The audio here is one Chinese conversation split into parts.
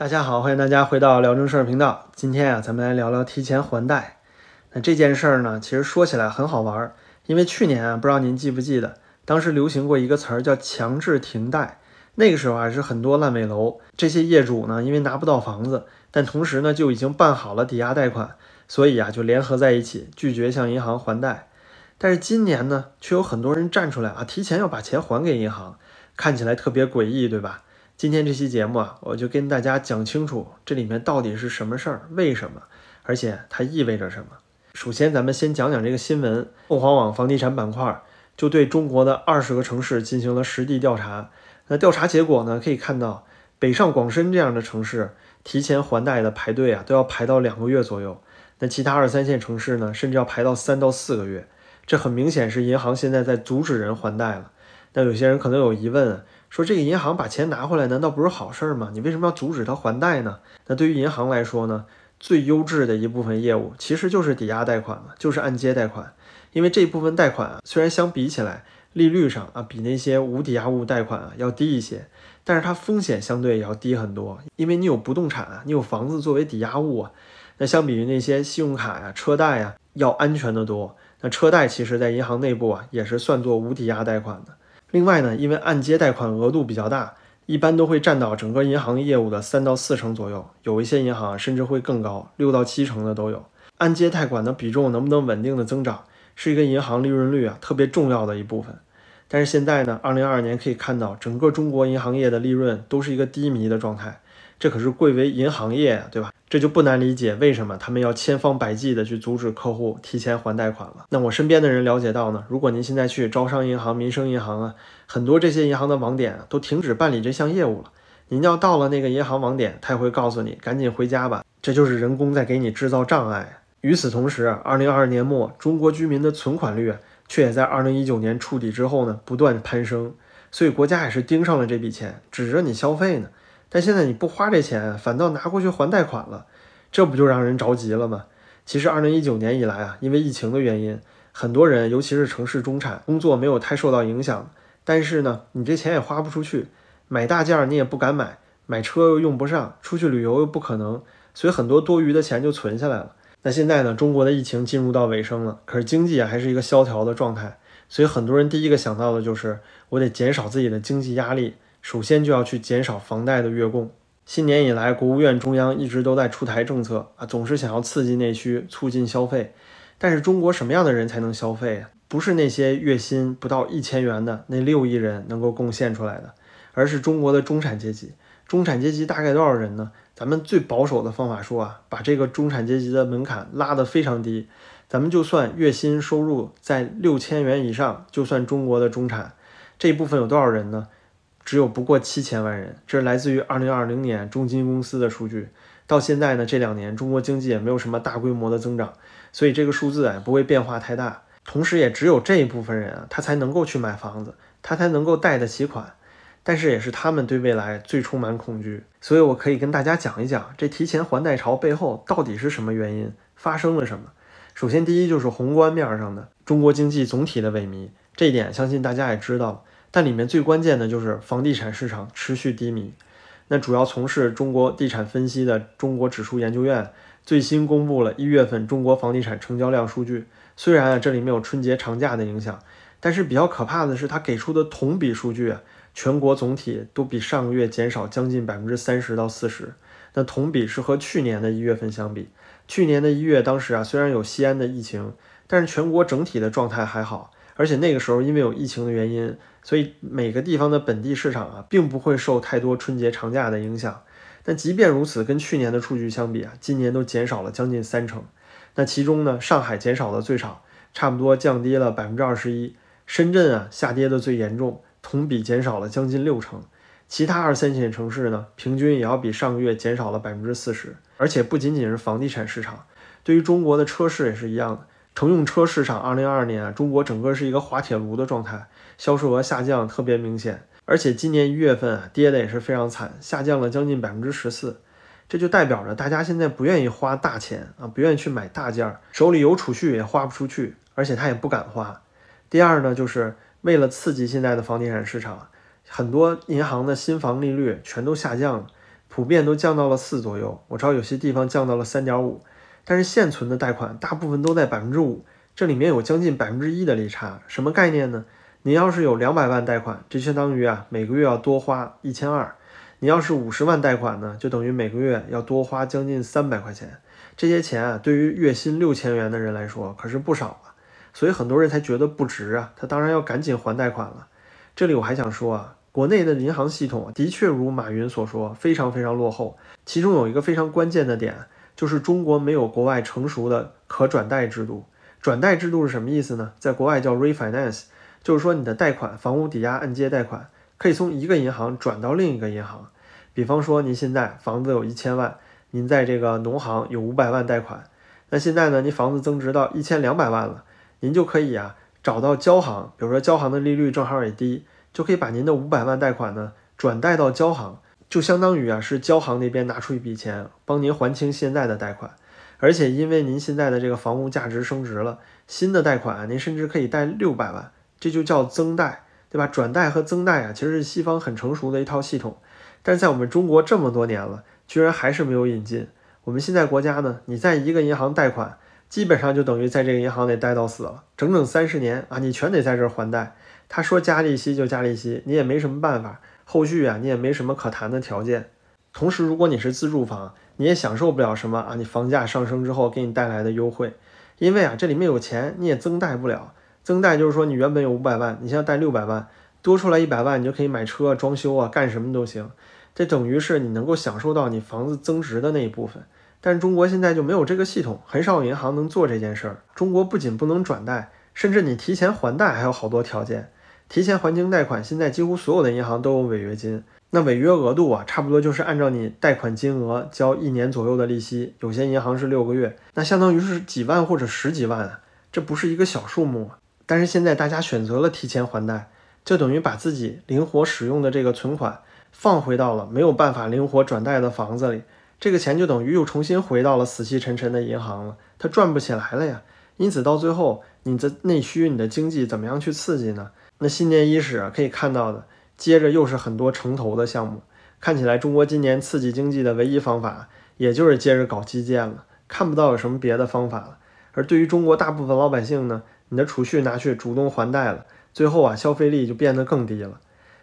大家好，欢迎大家回到聊正事儿频道。今天啊，咱们来聊聊提前还贷。那这件事儿呢，其实说起来很好玩儿，因为去年啊，不知道您记不记得，当时流行过一个词儿叫强制停贷。那个时候啊，是很多烂尾楼这些业主呢，因为拿不到房子，但同时呢，就已经办好了抵押贷款，所以啊，就联合在一起拒绝向银行还贷。但是今年呢，却有很多人站出来啊，提前要把钱还给银行，看起来特别诡异，对吧？今天这期节目啊，我就跟大家讲清楚这里面到底是什么事儿，为什么，而且它意味着什么。首先，咱们先讲讲这个新闻。凤凰网房地产板块就对中国的二十个城市进行了实地调查。那调查结果呢，可以看到北上广深这样的城市提前还贷的排队啊，都要排到两个月左右。那其他二三线城市呢，甚至要排到三到四个月。这很明显是银行现在在阻止人还贷了。那有些人可能有疑问，说这个银行把钱拿回来，难道不是好事儿吗？你为什么要阻止他还贷呢？那对于银行来说呢，最优质的一部分业务其实就是抵押贷款嘛，就是按揭贷款。因为这部分贷款啊，虽然相比起来利率上啊比那些无抵押物贷款啊要低一些，但是它风险相对也要低很多，因为你有不动产啊，你有房子作为抵押物啊，那相比于那些信用卡呀、车贷呀，要安全的多。那车贷其实，在银行内部啊，也是算作无抵押贷款的。另外呢，因为按揭贷款额度比较大，一般都会占到整个银行业务的三到四成左右，有一些银行甚至会更高，六到七成的都有。按揭贷款的比重能不能稳定的增长，是一个银行利润率啊特别重要的一部分。但是现在呢，二零二二年可以看到，整个中国银行业的利润都是一个低迷的状态。这可是贵为银行业，对吧？这就不难理解为什么他们要千方百计的去阻止客户提前还贷款了。那我身边的人了解到呢，如果您现在去招商银行、民生银行啊，很多这些银行的网点都停止办理这项业务了。您要到了那个银行网点，他也会告诉你赶紧回家吧，这就是人工在给你制造障碍。与此同时，二零二二年末，中国居民的存款率却也在二零一九年触底之后呢，不断攀升，所以国家也是盯上了这笔钱，指着你消费呢。但现在你不花这钱，反倒拿过去还贷款了，这不就让人着急了吗？其实，二零一九年以来啊，因为疫情的原因，很多人，尤其是城市中产，工作没有太受到影响。但是呢，你这钱也花不出去，买大件你也不敢买，买车又用不上，出去旅游又不可能，所以很多多余的钱就存下来了。那现在呢，中国的疫情进入到尾声了，可是经济还是一个萧条的状态，所以很多人第一个想到的就是我得减少自己的经济压力。首先就要去减少房贷的月供。新年以来，国务院、中央一直都在出台政策啊，总是想要刺激内需、促进消费。但是中国什么样的人才能消费啊？不是那些月薪不到一千元的那六亿人能够贡献出来的，而是中国的中产阶级。中产阶级大概多少人呢？咱们最保守的方法说啊，把这个中产阶级的门槛拉得非常低。咱们就算月薪收入在六千元以上，就算中国的中产，这一部分有多少人呢？只有不过七千万人，这是来自于二零二零年中金公司的数据。到现在呢，这两年中国经济也没有什么大规模的增长，所以这个数字啊不会变化太大。同时，也只有这一部分人啊，他才能够去买房子，他才能够贷得起款。但是，也是他们对未来最充满恐惧。所以我可以跟大家讲一讲，这提前还贷潮背后到底是什么原因，发生了什么。首先，第一就是宏观面上的中国经济总体的萎靡，这一点相信大家也知道。但里面最关键的就是房地产市场持续低迷。那主要从事中国地产分析的中国指数研究院最新公布了一月份中国房地产成交量数据。虽然啊这里没有春节长假的影响，但是比较可怕的是它给出的同比数据啊，全国总体都比上个月减少将近百分之三十到四十。那同比是和去年的一月份相比，去年的一月当时啊虽然有西安的疫情，但是全国整体的状态还好。而且那个时候因为有疫情的原因，所以每个地方的本地市场啊，并不会受太多春节长假的影响。但即便如此，跟去年的数据相比啊，今年都减少了将近三成。那其中呢，上海减少的最少，差不多降低了百分之二十一。深圳啊，下跌的最严重，同比减少了将近六成。其他二三线城市呢，平均也要比上个月减少了百分之四十。而且不仅仅是房地产市场，对于中国的车市也是一样的。乘用车市场，二零二二年啊中国整个是一个滑铁卢的状态，销售额下降特别明显，而且今年一月份啊跌的也是非常惨，下降了将近百分之十四，这就代表着大家现在不愿意花大钱啊，不愿意去买大件儿，手里有储蓄也花不出去，而且他也不敢花。第二呢，就是为了刺激现在的房地产市场，很多银行的新房利率全都下降了，普遍都降到了四左右，我知道有些地方降到了三点五，但是现存的贷款大部分都在百分之五，这里面有将近百分之一的利差，什么概念呢？你要是有两百万贷款，这相当于啊每个月要多花一千二；你要是五十万贷款呢，就等于每个月要多花将近三百块钱。这些钱啊，对于月薪六千元的人来说可是不少啊，所以很多人才觉得不值啊，他当然要赶紧还贷款了。这里我还想说啊。国内的银行系统的确如马云所说，非常非常落后。其中有一个非常关键的点，就是中国没有国外成熟的可转贷制度。转贷制度是什么意思呢？在国外叫 refinance，就是说你的贷款，房屋抵押按揭贷款，可以从一个银行转到另一个银行。比方说，您现在房子有一千万，您在这个农行有五百万贷款，那现在呢，您房子增值到一千两百万了，您就可以啊找到交行，比如说交行的利率正好也低。就可以把您的五百万贷款呢转贷到交行，就相当于啊是交行那边拿出一笔钱帮您还清现在的贷款，而且因为您现在的这个房屋价值升值了，新的贷款您甚至可以贷六百万，这就叫增贷，对吧？转贷和增贷啊其实是西方很成熟的一套系统，但是在我们中国这么多年了，居然还是没有引进。我们现在国家呢，你在一个银行贷款，基本上就等于在这个银行得待到死了，整整三十年啊，你全得在这儿还贷。他说加利息就加利息，你也没什么办法。后续啊，你也没什么可谈的条件。同时，如果你是自住房，你也享受不了什么啊，你房价上升之后给你带来的优惠。因为啊，这里面有钱，你也增贷不了。增贷就是说，你原本有五百万，你现在贷六百万，多出来一百万，你就可以买车、装修啊，干什么都行。这等于是你能够享受到你房子增值的那一部分。但中国现在就没有这个系统，很少有银行能做这件事儿。中国不仅不能转贷，甚至你提前还贷还有好多条件。提前还清贷款，现在几乎所有的银行都有违约金。那违约额度啊，差不多就是按照你贷款金额交一年左右的利息。有些银行是六个月，那相当于是几万或者十几万啊，这不是一个小数目。但是现在大家选择了提前还贷，就等于把自己灵活使用的这个存款放回到了没有办法灵活转贷的房子里，这个钱就等于又重新回到了死气沉沉的银行了，它转不起来了呀。因此到最后，你的内需、你的经济怎么样去刺激呢？那新年伊始啊，可以看到的，接着又是很多城投的项目。看起来中国今年刺激经济的唯一方法，也就是接着搞基建了，看不到有什么别的方法了。而对于中国大部分老百姓呢，你的储蓄拿去主动还贷了，最后啊，消费力就变得更低了。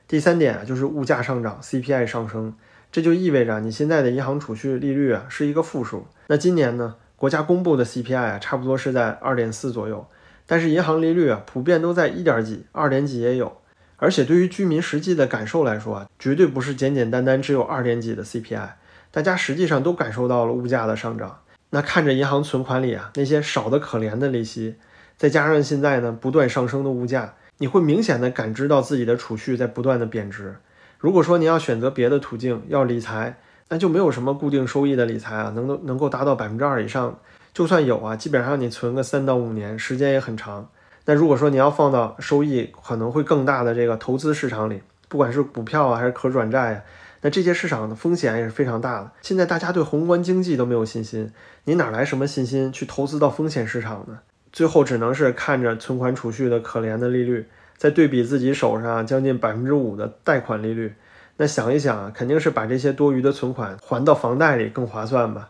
第三点啊，就是物价上涨，CPI 上升，这就意味着你现在的银行储蓄利率啊是一个负数。那今年呢，国家公布的 CPI 啊，差不多是在二点四左右。但是银行利率啊，普遍都在一点几、二点几也有，而且对于居民实际的感受来说啊，绝对不是简简单单只有二点几的 CPI，大家实际上都感受到了物价的上涨。那看着银行存款里啊那些少得可怜的利息，再加上现在呢不断上升的物价，你会明显的感知到自己的储蓄在不断的贬值。如果说你要选择别的途径要理财，那就没有什么固定收益的理财啊，能够能够达到百分之二以上。就算有啊，基本上你存个三到五年，时间也很长。那如果说你要放到收益可能会更大的这个投资市场里，不管是股票啊还是可转债啊，那这些市场的风险也是非常大的。现在大家对宏观经济都没有信心，你哪来什么信心去投资到风险市场呢？最后只能是看着存款储蓄的可怜的利率，再对比自己手上将近百分之五的贷款利率，那想一想啊，肯定是把这些多余的存款还到房贷里更划算吧？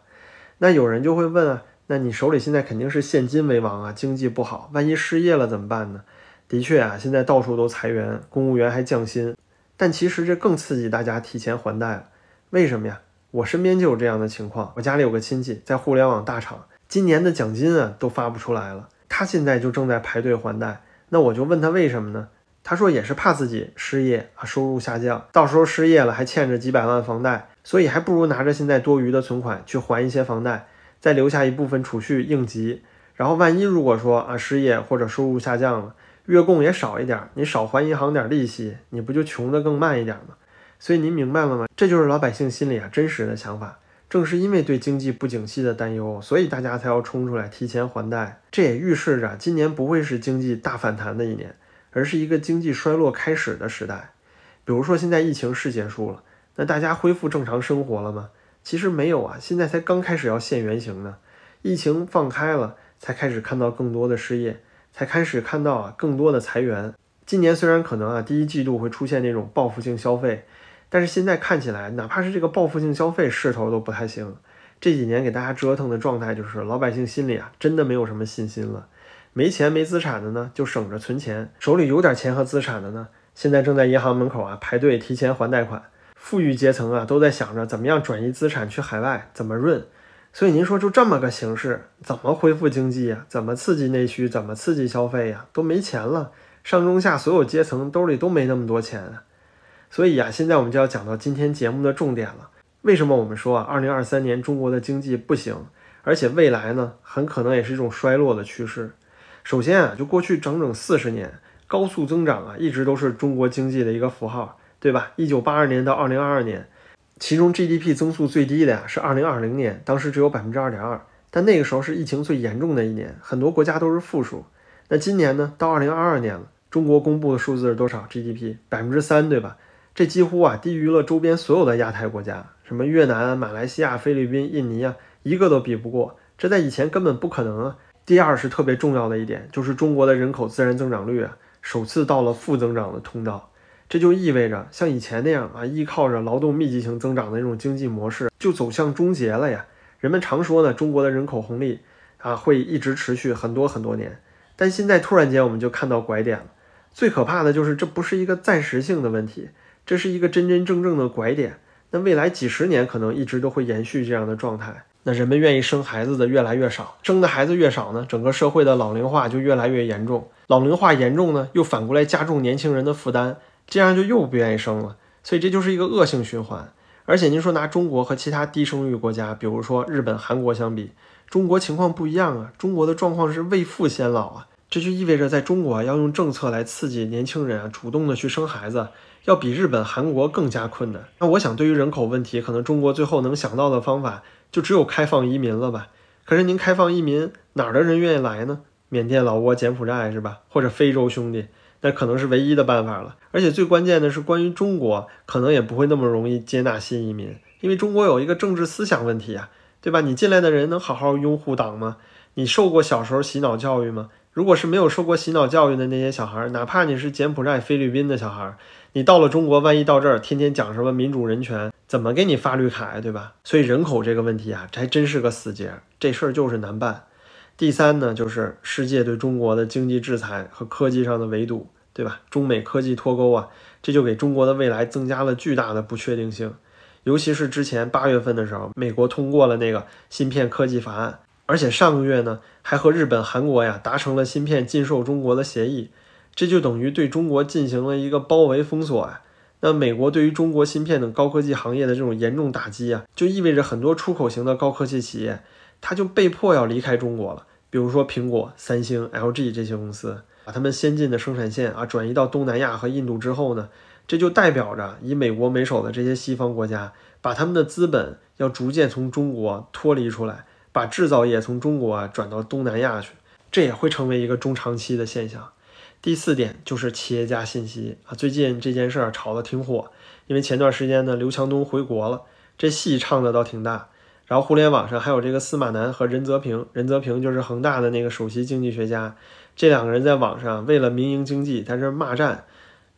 那有人就会问啊。那你手里现在肯定是现金为王啊，经济不好，万一失业了怎么办呢？的确啊，现在到处都裁员，公务员还降薪，但其实这更刺激大家提前还贷了。为什么呀？我身边就有这样的情况，我家里有个亲戚在互联网大厂，今年的奖金啊都发不出来了，他现在就正在排队还贷。那我就问他为什么呢？他说也是怕自己失业啊，收入下降，到时候失业了还欠着几百万房贷，所以还不如拿着现在多余的存款去还一些房贷。再留下一部分储蓄应急，然后万一如果说啊失业或者收入下降了，月供也少一点，你少还银行点利息，你不就穷得更慢一点吗？所以您明白了吗？这就是老百姓心里啊真实的想法。正是因为对经济不景气的担忧，所以大家才要冲出来提前还贷。这也预示着今年不会是经济大反弹的一年，而是一个经济衰落开始的时代。比如说现在疫情是结束了，那大家恢复正常生活了吗？其实没有啊，现在才刚开始要现原形呢。疫情放开了，才开始看到更多的失业，才开始看到啊更多的裁员。今年虽然可能啊第一季度会出现那种报复性消费，但是现在看起来，哪怕是这个报复性消费势头都不太行。这几年给大家折腾的状态就是老百姓心里啊，真的没有什么信心了。没钱没资产的呢，就省着存钱；手里有点钱和资产的呢，现在正在银行门口啊排队提前还贷款。富裕阶层啊，都在想着怎么样转移资产去海外，怎么润。所以您说就这么个形势，怎么恢复经济呀？怎么刺激内需？怎么刺激消费呀？都没钱了，上中下所有阶层兜里都没那么多钱。所以呀，现在我们就要讲到今天节目的重点了。为什么我们说啊，二零二三年中国的经济不行，而且未来呢，很可能也是一种衰落的趋势？首先啊，就过去整整四十年，高速增长啊，一直都是中国经济的一个符号。对吧？一九八二年到二零二二年，其中 GDP 增速最低的呀是二零二零年，当时只有百分之二点二。但那个时候是疫情最严重的一年，很多国家都是负数。那今年呢？到二零二二年了，中国公布的数字是多少？GDP 百分之三，对吧？这几乎啊低于了周边所有的亚太国家，什么越南、马来西亚、菲律宾、印尼啊，一个都比不过。这在以前根本不可能啊。第二是特别重要的一点，就是中国的人口自然增长率啊，首次到了负增长的通道。这就意味着，像以前那样啊，依靠着劳动密集型增长的那种经济模式，就走向终结了呀。人们常说呢，中国的人口红利啊，会一直持续很多很多年。但现在突然间，我们就看到拐点了。最可怕的就是，这不是一个暂时性的问题，这是一个真真正正的拐点。那未来几十年可能一直都会延续这样的状态。那人们愿意生孩子的越来越少，生的孩子越少呢，整个社会的老龄化就越来越严重。老龄化严重呢，又反过来加重年轻人的负担。这样就又不愿意生了，所以这就是一个恶性循环。而且您说拿中国和其他低生育国家，比如说日本、韩国相比，中国情况不一样啊。中国的状况是未富先老啊，这就意味着在中国要用政策来刺激年轻人啊，主动的去生孩子，要比日本、韩国更加困难。那我想，对于人口问题，可能中国最后能想到的方法就只有开放移民了吧？可是您开放移民，哪儿的人愿意来呢？缅甸、老挝、柬埔寨是吧？或者非洲兄弟？那可能是唯一的办法了，而且最关键的是，关于中国，可能也不会那么容易接纳新移民，因为中国有一个政治思想问题啊，对吧？你进来的人能好好拥护党吗？你受过小时候洗脑教育吗？如果是没有受过洗脑教育的那些小孩，哪怕你是柬埔寨、菲律宾的小孩，你到了中国，万一到这儿天天讲什么民主人权，怎么给你发绿卡呀，对吧？所以人口这个问题啊，这还真是个死结，这事儿就是难办。第三呢，就是世界对中国的经济制裁和科技上的围堵，对吧？中美科技脱钩啊，这就给中国的未来增加了巨大的不确定性。尤其是之前八月份的时候，美国通过了那个芯片科技法案，而且上个月呢，还和日本、韩国呀达成了芯片禁售中国的协议，这就等于对中国进行了一个包围封锁啊。那美国对于中国芯片等高科技行业的这种严重打击啊，就意味着很多出口型的高科技企业。它就被迫要离开中国了，比如说苹果、三星、LG 这些公司，把他们先进的生产线啊转移到东南亚和印度之后呢，这就代表着以美国为首的这些西方国家，把他们的资本要逐渐从中国脱离出来，把制造业从中国啊转到东南亚去，这也会成为一个中长期的现象。第四点就是企业家信息啊，最近这件事儿炒得挺火，因为前段时间呢，刘强东回国了，这戏唱的倒挺大。然后互联网上还有这个司马南和任泽平，任泽平就是恒大的那个首席经济学家，这两个人在网上为了民营经济在这骂战。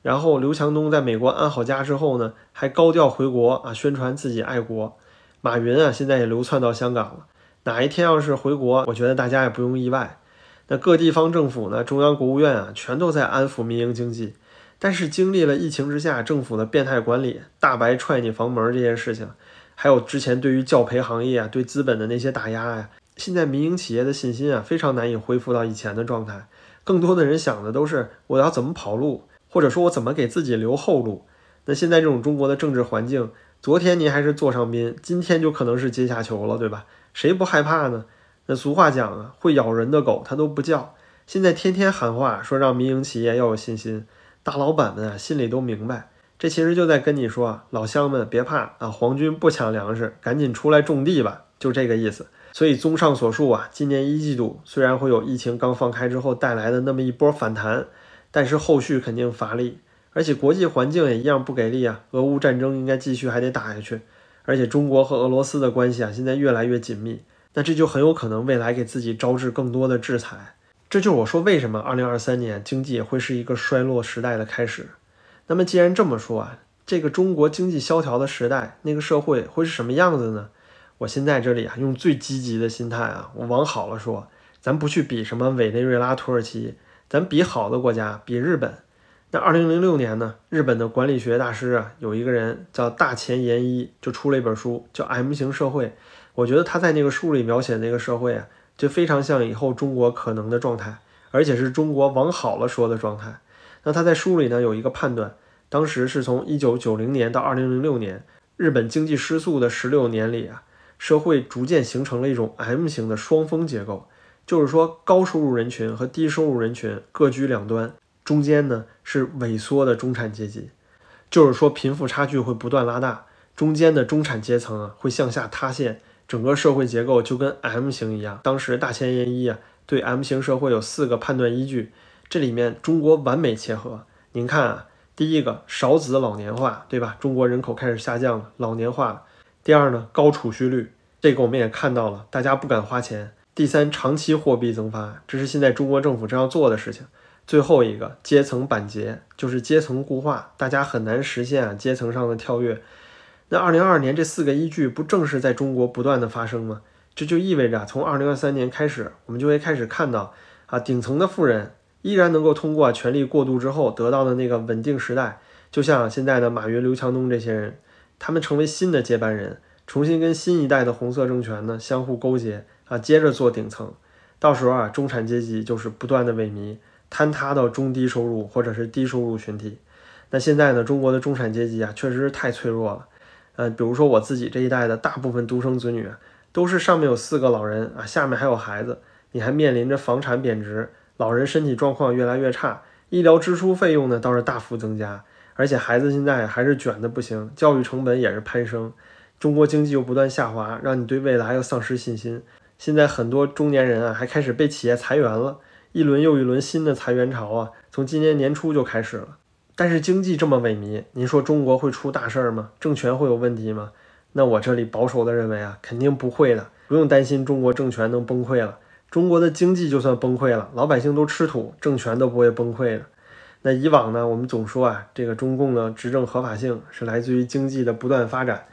然后刘强东在美国安好家之后呢，还高调回国啊，宣传自己爱国。马云啊，现在也流窜到香港了。哪一天要是回国，我觉得大家也不用意外。那各地方政府呢，中央国务院啊，全都在安抚民营经济。但是经历了疫情之下政府的变态管理，大白踹你房门这件事情。还有之前对于教培行业啊，对资本的那些打压呀，现在民营企业的信心啊，非常难以恢复到以前的状态。更多的人想的都是我要怎么跑路，或者说我怎么给自己留后路。那现在这种中国的政治环境，昨天您还是座上宾，今天就可能是阶下囚了，对吧？谁不害怕呢？那俗话讲啊，会咬人的狗它都不叫。现在天天喊话说让民营企业要有信心，大老板们啊心里都明白。这其实就在跟你说，老乡们别怕啊，皇军不抢粮食，赶紧出来种地吧，就这个意思。所以综上所述啊，今年一季度虽然会有疫情刚放开之后带来的那么一波反弹，但是后续肯定乏力，而且国际环境也一样不给力啊。俄乌战争应该继续还得打下去，而且中国和俄罗斯的关系啊现在越来越紧密，那这就很有可能未来给自己招致更多的制裁。这就是我说为什么二零二三年经济会是一个衰落时代的开始。那么既然这么说啊，这个中国经济萧条的时代，那个社会会是什么样子呢？我现在这里啊，用最积极的心态啊，我往好了说，咱不去比什么委内瑞拉、土耳其，咱比好的国家，比日本。那二零零六年呢，日本的管理学大师啊，有一个人叫大前研一，就出了一本书，叫《M 型社会》。我觉得他在那个书里描写那个社会啊，就非常像以后中国可能的状态，而且是中国往好了说的状态。那他在书里呢有一个判断，当时是从一九九零年到二零零六年，日本经济失速的十六年里啊，社会逐渐形成了一种 M 型的双峰结构，就是说高收入人群和低收入人群各居两端，中间呢是萎缩的中产阶级，就是说贫富差距会不断拉大，中间的中产阶层啊会向下塌陷。整个社会结构就跟 M 型一样。当时大前研一啊，对 M 型社会有四个判断依据，这里面中国完美切合。您看啊，第一个少子老年化，对吧？中国人口开始下降了，老年化。第二呢，高储蓄率，这个我们也看到了，大家不敢花钱。第三，长期货币增发，这是现在中国政府正要做的事情。最后一个，阶层板结，就是阶层固化，大家很难实现啊阶层上的跳跃。那二零二二年这四个依据不正是在中国不断的发生吗？这就意味着从二零二三年开始，我们就会开始看到啊，顶层的富人依然能够通过权力过渡之后得到的那个稳定时代，就像现在的马云、刘强东这些人，他们成为新的接班人，重新跟新一代的红色政权呢相互勾结啊，接着做顶层。到时候啊，中产阶级就是不断的萎靡，坍塌到中低收入或者是低收入群体。那现在呢，中国的中产阶级啊，确实是太脆弱了。呃，比如说我自己这一代的大部分独生子女，都是上面有四个老人啊，下面还有孩子，你还面临着房产贬值，老人身体状况越来越差，医疗支出费用呢倒是大幅增加，而且孩子现在还是卷的不行，教育成本也是攀升，中国经济又不断下滑，让你对未来又丧失信心。现在很多中年人啊，还开始被企业裁员了，一轮又一轮新的裁员潮啊，从今年年初就开始了。但是经济这么萎靡，您说中国会出大事儿吗？政权会有问题吗？那我这里保守的认为啊，肯定不会的，不用担心中国政权能崩溃了。中国的经济就算崩溃了，老百姓都吃土，政权都不会崩溃的。那以往呢，我们总说啊，这个中共的执政合法性是来自于经济的不断发展。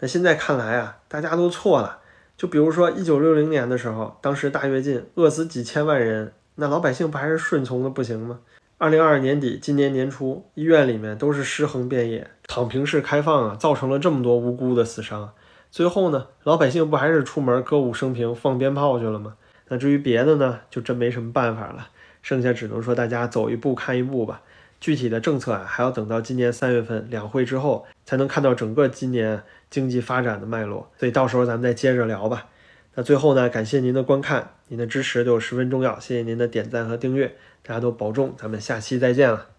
那现在看来啊，大家都错了。就比如说一九六零年的时候，当时大跃进饿死几千万人，那老百姓不还是顺从的不行吗？二零二二年底，今年年初，医院里面都是尸横遍野，躺平式开放啊，造成了这么多无辜的死伤。最后呢，老百姓不还是出门歌舞升平、放鞭炮去了吗？那至于别的呢，就真没什么办法了，剩下只能说大家走一步看一步吧。具体的政策啊，还要等到今年三月份两会之后，才能看到整个今年经济发展的脉络。所以到时候咱们再接着聊吧。那最后呢，感谢您的观看，您的支持对我十分重要，谢谢您的点赞和订阅。大家都保重，咱们下期再见了。